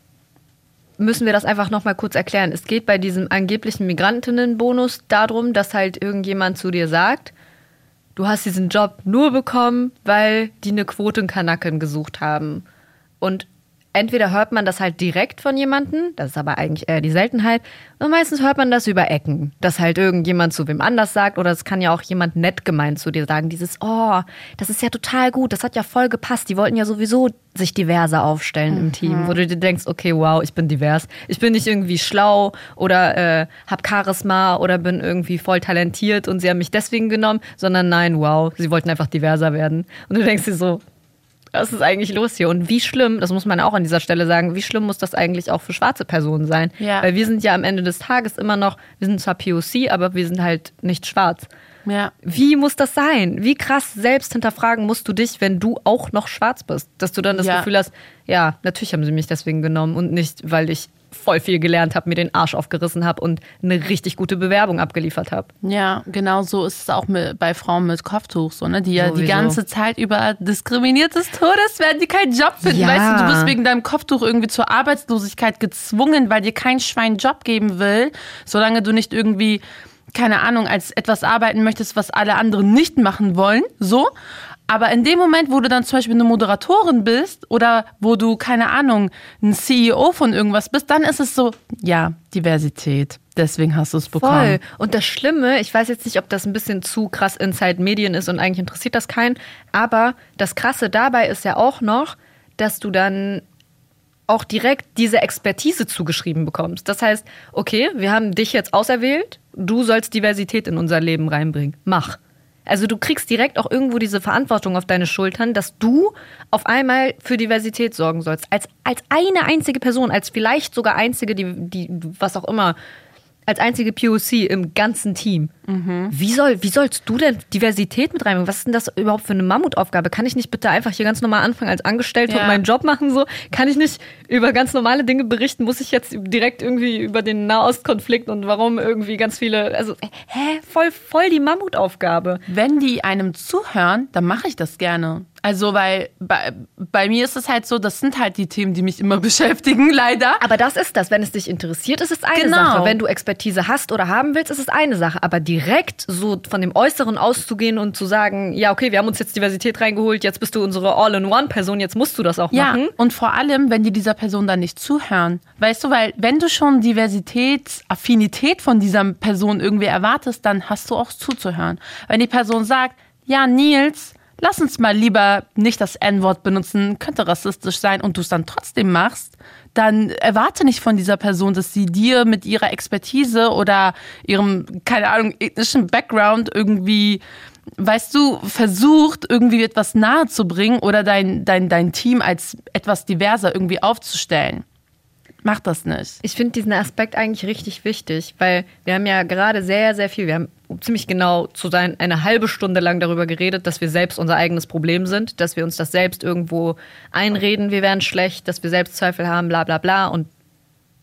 müssen wir das einfach nochmal kurz erklären. Es geht bei diesem angeblichen Migrantinnenbonus darum, dass halt irgendjemand zu dir sagt, du hast diesen Job nur bekommen, weil die eine Quote in Kanaken gesucht haben. Und entweder hört man das halt direkt von jemandem, das ist aber eigentlich eher die Seltenheit, und meistens hört man das über Ecken, dass halt irgendjemand zu wem anders sagt oder es kann ja auch jemand nett gemeint zu dir sagen, dieses, oh, das ist ja total gut, das hat ja voll gepasst, die wollten ja sowieso sich diverser aufstellen im Team, wo du dir denkst, okay, wow, ich bin divers, ich bin nicht irgendwie schlau oder äh, hab Charisma oder bin irgendwie voll talentiert und sie haben mich deswegen genommen, sondern nein, wow, sie wollten einfach diverser werden. Und du denkst dir so, was ist eigentlich los hier? Und wie schlimm, das muss man auch an dieser Stelle sagen, wie schlimm muss das eigentlich auch für schwarze Personen sein? Ja. Weil wir sind ja am Ende des Tages immer noch, wir sind zwar POC, aber wir sind halt nicht schwarz. Ja. Wie muss das sein? Wie krass selbst hinterfragen musst du dich, wenn du auch noch schwarz bist? Dass du dann das ja. Gefühl hast, ja, natürlich haben sie mich deswegen genommen und nicht, weil ich voll viel gelernt habe, mir den Arsch aufgerissen habe und eine richtig gute Bewerbung abgeliefert habe. Ja, genau so ist es auch mit, bei Frauen mit Kopftuch so, ne? Die ja Sowieso. die ganze Zeit über diskriminiert des Todes werden, die keinen Job finden. Ja. Weißt du, du bist wegen deinem Kopftuch irgendwie zur Arbeitslosigkeit gezwungen, weil dir kein Schwein Job geben will, solange du nicht irgendwie keine Ahnung, als etwas arbeiten möchtest, was alle anderen nicht machen wollen, so. Aber in dem Moment, wo du dann zum Beispiel eine Moderatorin bist oder wo du, keine Ahnung, ein CEO von irgendwas bist, dann ist es so, ja, Diversität. Deswegen hast du es bekommen. Voll. Und das Schlimme, ich weiß jetzt nicht, ob das ein bisschen zu krass Inside Medien ist und eigentlich interessiert das keinen, aber das Krasse dabei ist ja auch noch, dass du dann auch direkt diese Expertise zugeschrieben bekommst. Das heißt, okay, wir haben dich jetzt auserwählt, du sollst Diversität in unser Leben reinbringen. Mach. Also du kriegst direkt auch irgendwo diese Verantwortung auf deine Schultern, dass du auf einmal für Diversität sorgen sollst. Als, als eine einzige Person, als vielleicht sogar einzige, die, die was auch immer als einzige POC im ganzen Team. Mhm. Wie, soll, wie sollst du denn Diversität mit reinbringen? Was ist denn das überhaupt für eine Mammutaufgabe? Kann ich nicht bitte einfach hier ganz normal anfangen als Angestellte ja. und meinen Job machen so? Kann ich nicht über ganz normale Dinge berichten? Muss ich jetzt direkt irgendwie über den Nahostkonflikt und warum irgendwie ganz viele, also hä, voll, voll die Mammutaufgabe. Wenn die einem zuhören, dann mache ich das gerne. Also, weil bei, bei mir ist es halt so, das sind halt die Themen, die mich immer beschäftigen, leider. Aber das ist das. Wenn es dich interessiert, ist es eine genau. Sache. Wenn du Expertise hast oder haben willst, ist es eine Sache. Aber direkt so von dem Äußeren auszugehen und zu sagen, ja, okay, wir haben uns jetzt Diversität reingeholt, jetzt bist du unsere All-in-One-Person, jetzt musst du das auch ja, machen. Und vor allem, wenn die dieser Person dann nicht zuhören. Weißt du, weil wenn du schon Diversität, Affinität von dieser Person irgendwie erwartest, dann hast du auch zuzuhören. Wenn die Person sagt, ja, Nils, lass uns mal lieber nicht das N-Wort benutzen, könnte rassistisch sein und du es dann trotzdem machst, dann erwarte nicht von dieser Person, dass sie dir mit ihrer Expertise oder ihrem, keine Ahnung, ethnischen Background irgendwie weißt du, versucht, irgendwie etwas nahe zu bringen oder dein, dein, dein Team als etwas diverser irgendwie aufzustellen. Mach das nicht. Ich finde diesen Aspekt eigentlich richtig wichtig, weil wir haben ja gerade sehr, sehr viel, wir haben ziemlich genau zu sein, eine halbe Stunde lang darüber geredet, dass wir selbst unser eigenes Problem sind, dass wir uns das selbst irgendwo einreden, wir wären schlecht, dass wir Selbstzweifel haben, bla bla bla. Und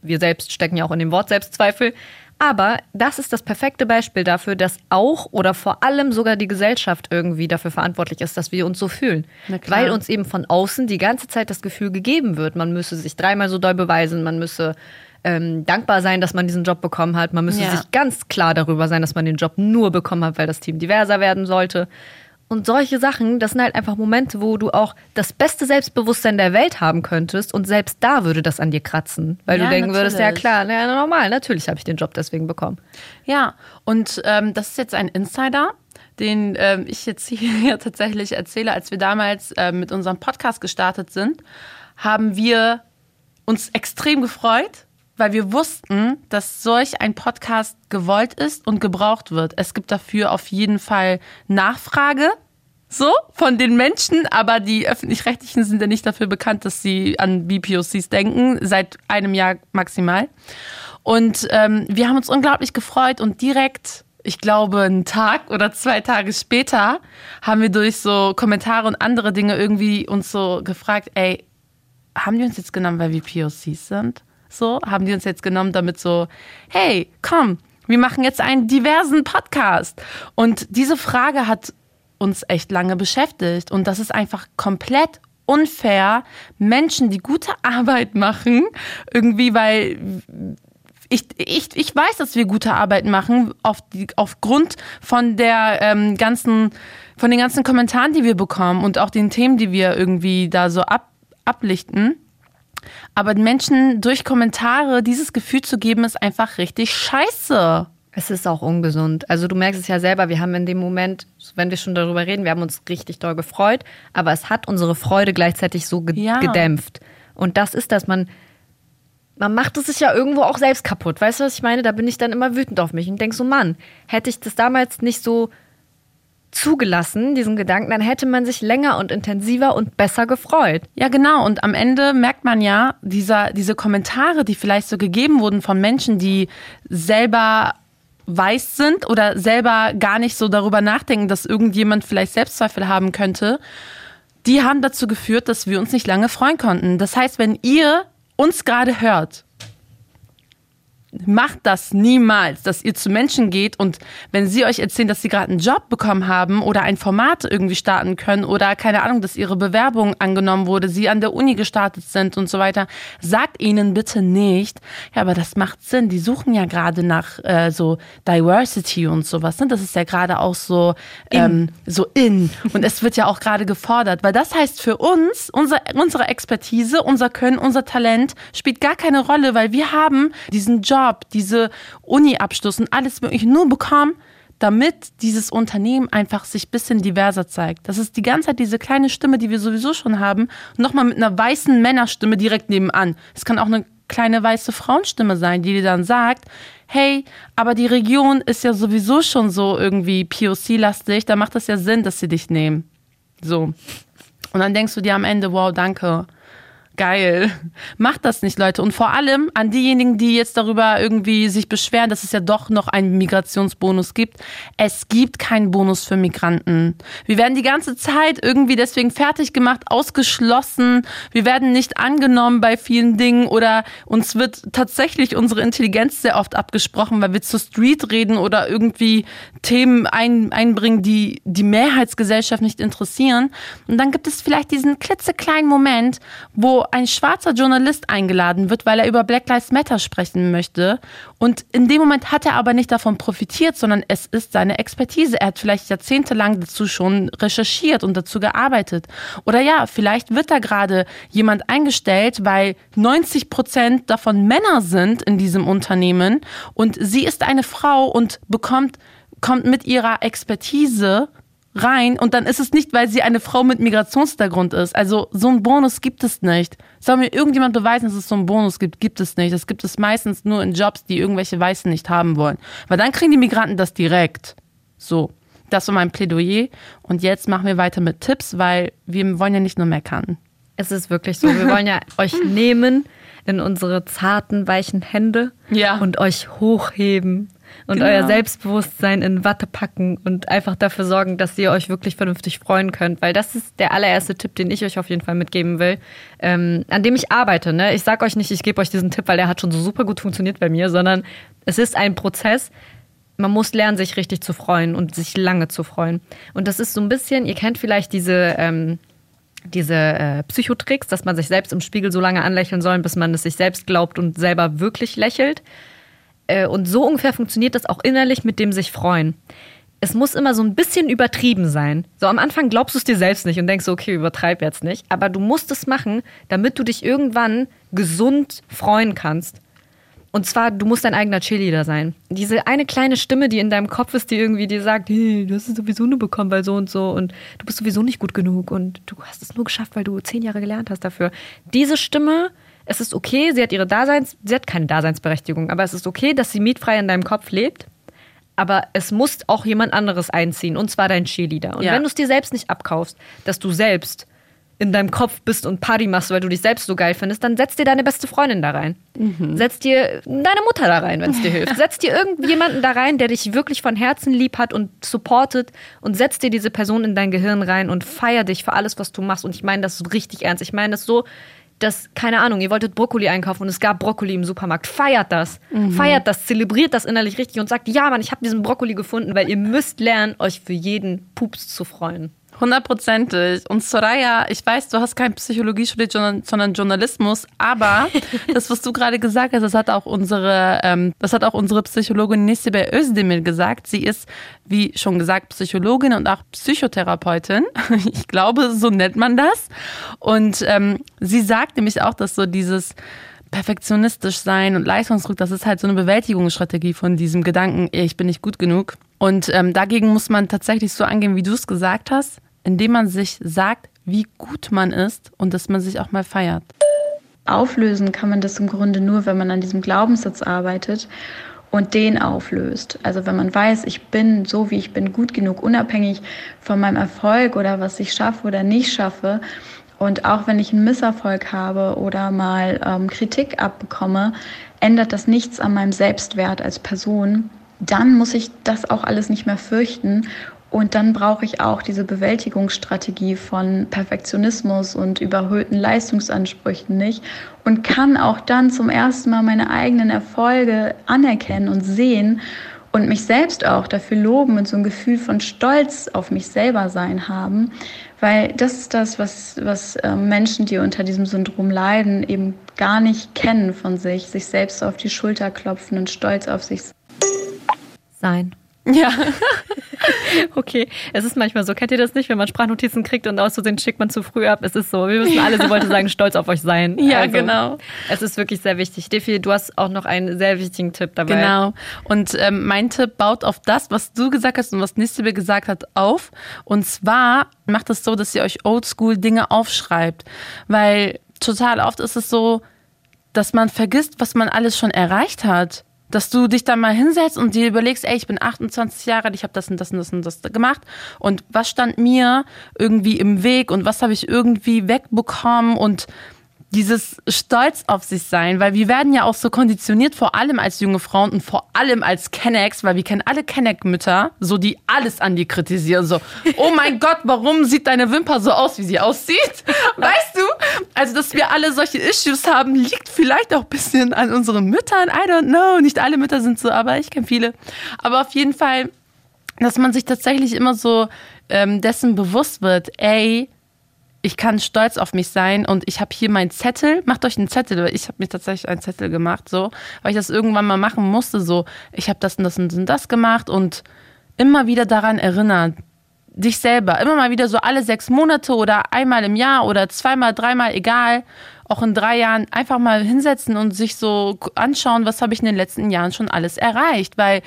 wir selbst stecken ja auch in dem Wort Selbstzweifel. Aber das ist das perfekte Beispiel dafür, dass auch oder vor allem sogar die Gesellschaft irgendwie dafür verantwortlich ist, dass wir uns so fühlen. Weil uns eben von außen die ganze Zeit das Gefühl gegeben wird, man müsse sich dreimal so doll beweisen, man müsse ähm, dankbar sein, dass man diesen Job bekommen hat, man müsse Ja. sich ganz klar darüber sein, dass man den Job nur bekommen hat, weil das Team diverser werden sollte. Und solche Sachen, das sind halt einfach Momente, wo du auch das beste Selbstbewusstsein der Welt haben könntest und selbst da würde das an dir kratzen. Weil Ja, du denken würdest, ja natürlich. klar, na, normal, natürlich habe ich den Job deswegen bekommen. Ja, und ähm, das ist jetzt ein Insider, den ähm, ich jetzt hier tatsächlich erzähle. Als wir damals ähm, mit unserem Podcast gestartet sind, haben wir uns extrem gefreut, weil wir wussten, dass solch ein Podcast gewollt ist und gebraucht wird. Es gibt dafür auf jeden Fall Nachfrage. So, von den Menschen, aber die öffentlich-rechtlichen sind ja nicht dafür bekannt, dass sie an BPOCs denken, seit einem Jahr maximal. Und ähm, wir haben uns unglaublich gefreut und direkt, ich glaube, einen Tag oder zwei Tage später, haben wir durch so Kommentare und andere Dinge irgendwie uns so gefragt, ey, haben die uns jetzt genommen, weil wir POCs sind? So, haben die uns jetzt genommen, damit so, hey, komm, wir machen jetzt einen diversen Podcast. Und diese Frage hat uns echt lange beschäftigt. Und das ist einfach komplett unfair, Menschen, die gute Arbeit machen, irgendwie, weil ich, ich, ich weiß, dass wir gute Arbeit machen, auf die, aufgrund von der ähm, ganzen, von den ganzen Kommentaren, die wir bekommen und auch den Themen, die wir irgendwie da so ab, ablichten. Aber den Menschen durch Kommentare dieses Gefühl zu geben, ist einfach richtig scheiße. Es ist auch ungesund. Also du merkst es ja selber, wir haben in dem Moment, wenn wir schon darüber reden, wir haben uns richtig doll gefreut, aber es hat unsere Freude gleichzeitig so ge Ja. gedämpft. Und das ist, dass man, man macht es sich ja irgendwo auch selbst kaputt. Weißt du, was ich meine? Da bin ich dann immer wütend auf mich und denk so, Mann, hätte ich das damals nicht so zugelassen, diesen Gedanken, dann hätte man sich länger und intensiver und besser gefreut. Ja, genau. Und am Ende merkt man ja, dieser, diese Kommentare, die vielleicht so gegeben wurden von Menschen, die selber weiß sind oder selber gar nicht so darüber nachdenken, dass irgendjemand vielleicht Selbstzweifel haben könnte, die haben dazu geführt, dass wir uns nicht lange freuen konnten. Das heißt, wenn ihr uns gerade hört, macht das niemals, dass ihr zu Menschen geht und wenn sie euch erzählen, dass sie gerade einen Job bekommen haben oder ein Format irgendwie starten können oder keine Ahnung, dass ihre Bewerbung angenommen wurde, sie an der Uni gestartet sind und so weiter, sagt ihnen bitte nicht, ja, aber das macht Sinn, die suchen ja gerade nach äh, so Diversity und sowas, ne? das ist ja gerade auch so ähm, so in. Und es wird ja auch gerade gefordert, weil das heißt für uns, unser, unsere Expertise, unser Können, unser Talent spielt gar keine Rolle, weil wir haben diesen Job, diese Uni-Abschluss und alles mögliche nur bekommen, damit dieses Unternehmen einfach sich ein bisschen diverser zeigt. Das ist die ganze Zeit diese kleine Stimme, die wir sowieso schon haben, nochmal mit einer weißen Männerstimme direkt nebenan. Es kann auch eine kleine weiße Frauenstimme sein, die dir dann sagt, hey, aber die Region ist ja sowieso schon so irgendwie POC-lastig, da macht es ja Sinn, dass sie dich nehmen. So. Und dann denkst du dir am Ende, wow, danke. Geil. Macht das nicht, Leute. Und vor allem an diejenigen, die jetzt darüber irgendwie sich beschweren, dass es ja doch noch einen Migrationsbonus gibt. Es gibt keinen Bonus für Migranten. Wir werden die ganze Zeit irgendwie deswegen fertig gemacht, ausgeschlossen. Wir werden nicht angenommen bei vielen Dingen oder uns wird tatsächlich unsere Intelligenz sehr oft abgesprochen, weil wir zur Street reden oder irgendwie Themen ein, einbringen, die die Mehrheitsgesellschaft nicht interessieren. Und dann gibt es vielleicht diesen klitzekleinen Moment, wo ein schwarzer Journalist eingeladen wird, weil er über Black Lives Matter sprechen möchte. Und in dem Moment hat er aber nicht davon profitiert, sondern es ist seine Expertise. Er hat vielleicht jahrzehntelang dazu schon recherchiert und dazu gearbeitet. Oder ja, vielleicht wird da gerade jemand eingestellt, weil 90 Prozent davon Männer sind in diesem Unternehmen und sie ist eine Frau und bekommt, kommt mit ihrer Expertise rein und dann ist es nicht, weil sie eine Frau mit Migrationshintergrund ist. Also so einen Bonus gibt es nicht. Soll mir irgendjemand beweisen, dass es so einen Bonus gibt? Gibt es nicht. Das gibt es meistens nur in Jobs, die irgendwelche Weißen nicht haben wollen. Weil dann kriegen die Migranten das direkt. So. Das war mein Plädoyer. Und jetzt machen wir weiter mit Tipps, weil wir wollen ja nicht nur meckern. Es ist wirklich so. Wir wollen ja euch nehmen in unsere zarten, weichen Hände Ja. und euch hochheben und Genau. euer Selbstbewusstsein in Watte packen und einfach dafür sorgen, dass ihr euch wirklich vernünftig freuen könnt. Weil das ist der allererste Tipp, den ich euch auf jeden Fall mitgeben will, ähm, an dem ich arbeite. Ne? Ich sage euch nicht, ich gebe euch diesen Tipp, weil der hat schon so super gut funktioniert bei mir, sondern es ist ein Prozess. Man muss lernen, sich richtig zu freuen und sich lange zu freuen. Und das ist so ein bisschen, ihr kennt vielleicht diese, ähm, diese äh, Psychotricks, dass man sich selbst im Spiegel so lange anlächeln soll, bis man es sich selbst glaubt und selber wirklich lächelt. Äh, und so ungefähr funktioniert das auch innerlich mit dem sich freuen. Es muss immer so ein bisschen übertrieben sein. So am Anfang glaubst du es dir selbst nicht und denkst so, okay, übertreib jetzt nicht. Aber du musst es machen, damit du dich irgendwann gesund freuen kannst. Und zwar, du musst dein eigener Cheerleader sein. Diese eine kleine Stimme, die in deinem Kopf ist, die irgendwie dir sagt, hey, du hast es sowieso nur bekommen, weil so und so und du bist sowieso nicht gut genug und du hast es nur geschafft, weil du zehn Jahre gelernt hast dafür. Diese Stimme, es ist okay, sie hat ihre Daseins, sie hat keine Daseinsberechtigung, aber es ist okay, dass sie mietfrei in deinem Kopf lebt. Aber es muss auch jemand anderes einziehen, und zwar dein Cheerleader. Und Ja. wenn du es dir selbst nicht abkaufst, dass du selbst in deinem Kopf bist und Party machst, weil du dich selbst so geil findest, dann setz dir deine beste Freundin da rein. Setz dir deine Mutter da rein, wenn es dir hilft. Setz dir irgendjemanden da rein, der dich wirklich von Herzen lieb hat und supportet und setz dir diese Person in dein Gehirn rein und feier dich für alles, was du machst. Und ich meine das richtig ernst. Ich meine das so, dass, keine Ahnung, ihr wolltet Brokkoli einkaufen und es gab Brokkoli im Supermarkt. Feiert das. Feiert das, zelebriert das innerlich richtig und sagt, ja, Mann, ich habe diesen Brokkoli gefunden, weil ihr müsst lernen, euch für jeden Pups zu freuen. Hundertprozentig. Und Soraya, ich weiß, du hast kein Psychologie studiert, sondern, Journalismus, aber das, was du gerade gesagt hast, das hat auch unsere, ähm, das hat auch unsere Psychologin Nesibe Özdemir gesagt. Sie ist, wie schon gesagt, Psychologin und auch Psychotherapeutin. Ich glaube, so nennt man das. Und ähm, sie sagt nämlich auch, dass so dieses perfektionistisch sein und Leistungsdruck, das ist halt so eine Bewältigungsstrategie von diesem Gedanken, ich bin nicht gut genug. Und ähm, dagegen muss man tatsächlich so angehen, wie du es gesagt hast, indem man sich sagt, wie gut man ist und dass man sich auch mal feiert. Auflösen kann man das im Grunde nur, wenn man an diesem Glaubenssatz arbeitet und den auflöst. Also wenn man weiß, ich bin so, wie ich bin, gut genug, unabhängig von meinem Erfolg oder was ich schaffe oder nicht schaffe. Und auch wenn ich einen Misserfolg habe oder mal ähm, Kritik abbekomme, ändert das nichts an meinem Selbstwert als Person. Dann muss ich das auch alles nicht mehr fürchten und dann brauche ich auch diese Bewältigungsstrategie von Perfektionismus und überhöhten Leistungsansprüchen nicht und kann auch dann zum ersten Mal meine eigenen Erfolge anerkennen und sehen und mich selbst auch dafür loben und so ein Gefühl von Stolz auf mich selber sein haben, weil das ist das, was, was äh, Menschen, die unter diesem Syndrom leiden, eben gar nicht kennen von sich, sich selbst auf die Schulter klopfen und stolz auf sich Sein. Ja, Okay, es ist manchmal so. Kennt ihr das nicht, wenn man Sprachnotizen kriegt und aus Versehen schickt man zu früh ab? Es ist so. Wir wissen alle, sie wollte sagen, stolz auf euch sein. Ja, genau. Es ist wirklich sehr wichtig. Defi, du hast auch noch einen sehr wichtigen Tipp dabei. genau. Und ähm, mein Tipp baut auf das, was du gesagt hast und was Nistebe gesagt hat, auf. Und zwar macht es so, dass ihr euch oldschool Dinge aufschreibt. Weil total oft ist es so, dass man vergisst, was man alles schon erreicht hat. Dass du dich dann mal hinsetzt und dir überlegst, ey, ich bin 28 Jahre alt, ich habe das und das und das und das gemacht. Und was stand mir irgendwie im Weg und was habe ich irgendwie wegbekommen und dieses Stolz auf sich sein, weil wir werden ja auch so konditioniert, vor allem als junge Frauen und vor allem als Kennex, weil wir kennen alle Kenneck-Mütter, so die alles an dir kritisieren, so, oh mein Gott, warum sieht deine Wimper so aus, wie sie aussieht? Weißt du? Also, dass wir alle solche Issues haben, liegt vielleicht auch ein bisschen an unseren Müttern, I don't know, nicht alle Mütter sind so, aber ich kenne viele. Aber auf jeden Fall, dass man sich tatsächlich immer so ähm, dessen bewusst wird, ey, ich kann stolz auf mich sein und ich habe hier meinen Zettel. Macht euch einen Zettel, weil ich habe mir tatsächlich einen Zettel gemacht, so, weil ich das irgendwann mal machen musste, so, ich habe das und das und das gemacht und immer wieder daran erinnert, dich selber, immer mal wieder so alle sechs Monate oder einmal im Jahr oder zweimal, dreimal, egal, auch in drei Jahren einfach mal hinsetzen und sich so anschauen, was habe ich in den letzten Jahren schon alles erreicht, weil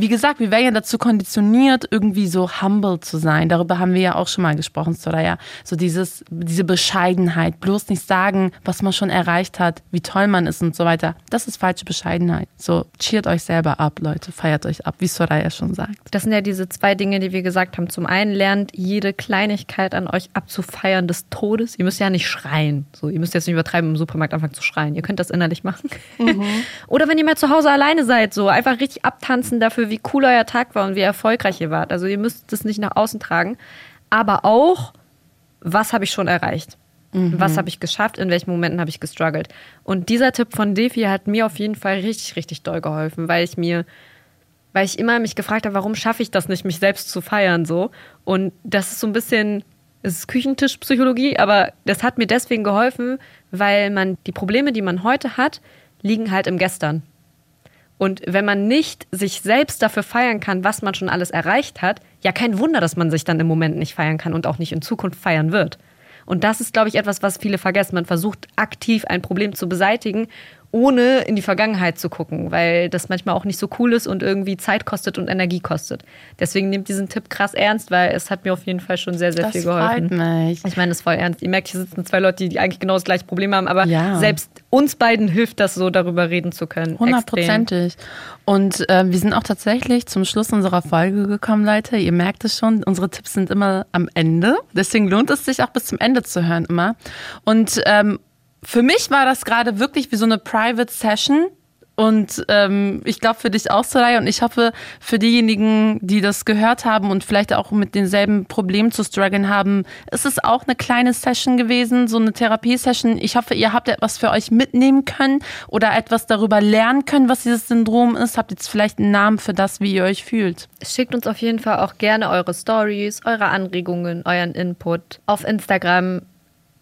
wie gesagt, wir werden ja dazu konditioniert, irgendwie so humble zu sein. Darüber haben wir ja auch schon mal gesprochen, Soraya. So dieses, diese Bescheidenheit, bloß nicht sagen, was man schon erreicht hat, wie toll man ist und so weiter. Das ist falsche Bescheidenheit. So, cheert euch selber ab, Leute, feiert euch ab, wie Soraya schon sagt. Das sind ja diese zwei Dinge, die wir gesagt haben. Zum einen lernt jede Kleinigkeit an euch abzufeiern des Todes. Ihr müsst ja nicht schreien. So, ihr müsst jetzt nicht übertreiben im Supermarkt anfangen zu schreien. Ihr könnt das innerlich machen. Mhm. Oder wenn ihr mal zu Hause alleine seid, so einfach richtig abtanzen dafür, wie cool euer Tag war und wie erfolgreich ihr wart. Also ihr müsst das nicht nach außen tragen. Aber auch, was habe ich schon erreicht? Mhm. Was habe ich geschafft? In welchen Momenten habe ich gestruggelt? Und dieser Tipp von Defi hat mir auf jeden Fall richtig, richtig doll geholfen, weil ich mir, weil ich immer mich gefragt habe, warum schaffe ich das nicht, mich selbst zu feiern so? Und das ist so ein bisschen, es ist Küchentischpsychologie, aber das hat mir deswegen geholfen, weil man die Probleme, die man heute hat, liegen halt im Gestern. Und wenn man nicht sich selbst dafür feiern kann, was man schon alles erreicht hat, ja kein Wunder, dass man sich dann im Moment nicht feiern kann und auch nicht in Zukunft feiern wird. Und das ist, glaube ich, etwas, was viele vergessen. Man versucht aktiv ein Problem zu beseitigen ohne in die Vergangenheit zu gucken, weil das manchmal auch nicht so cool ist und irgendwie Zeit kostet und Energie kostet. Deswegen nehmt diesen Tipp krass ernst, weil es hat mir auf jeden Fall schon sehr, sehr das viel geholfen. Freut mich. Ich meine das ist voll ernst. Ihr merkt, hier sitzen zwei Leute, die eigentlich genau das gleiche Problem haben, aber ja. selbst uns beiden hilft das so, darüber reden zu können. Hundertprozentig. Und äh, wir sind auch tatsächlich zum Schluss unserer Folge gekommen, Leute. Ihr merkt es schon, unsere Tipps sind immer am Ende. Deswegen lohnt es sich auch bis zum Ende zu hören immer. Und ähm, für mich war das gerade wirklich wie so eine Private Session. Und ähm, ich glaube für dich auch, Soraya, und ich hoffe für diejenigen, die das gehört haben und vielleicht auch mit denselben Problemen zu strugglen haben, ist es auch eine kleine Session gewesen, so eine Therapiesession. Ich hoffe, ihr habt etwas für euch mitnehmen können oder etwas darüber lernen können, was dieses Syndrom ist. Habt jetzt vielleicht einen Namen für das, wie ihr euch fühlt. Schickt uns auf jeden Fall auch gerne eure Stories, eure Anregungen, euren Input auf Instagram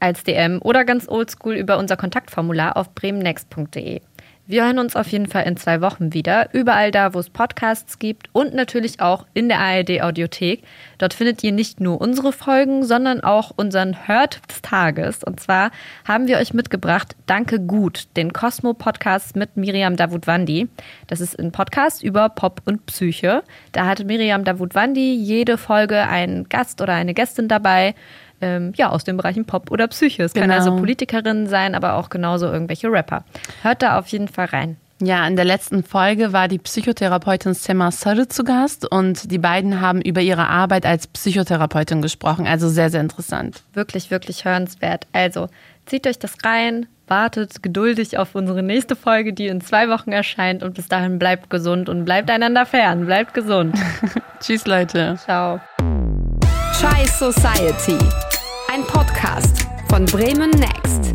als DM oder ganz oldschool über unser Kontaktformular auf bremennext.de. Wir hören uns auf jeden Fall in zwei Wochen wieder, überall da, wo es Podcasts gibt und natürlich auch in der ARD Audiothek. Dort findet ihr nicht nur unsere Folgen, sondern auch unseren Hört des Tages. Und zwar haben wir euch mitgebracht Danke gut, den Cosmo Podcast mit Miriam Davutwandi. Das ist ein Podcast über Pop und Psyche. Da hatte Miriam Davutwandi jede Folge einen Gast oder eine Gästin dabei ähm, ja, aus den Bereichen Pop oder Psyche. Es genau. kann also Politikerin sein, aber auch genauso irgendwelche Rapper. Hört da auf jeden Fall rein. Ja, in der letzten Folge war die Psychotherapeutin Sema Sarı zu Gast und die beiden haben über ihre Arbeit als Psychotherapeutin gesprochen. Also sehr, sehr interessant. Wirklich, wirklich hörenswert. Also zieht euch das rein, wartet geduldig auf unsere nächste Folge, die in zwei Wochen erscheint und bis dahin bleibt gesund und bleibt einander fern. Bleibt gesund. Tschüss, Leute. Ciao. Chai Society. Ein Podcast von Bremen Next.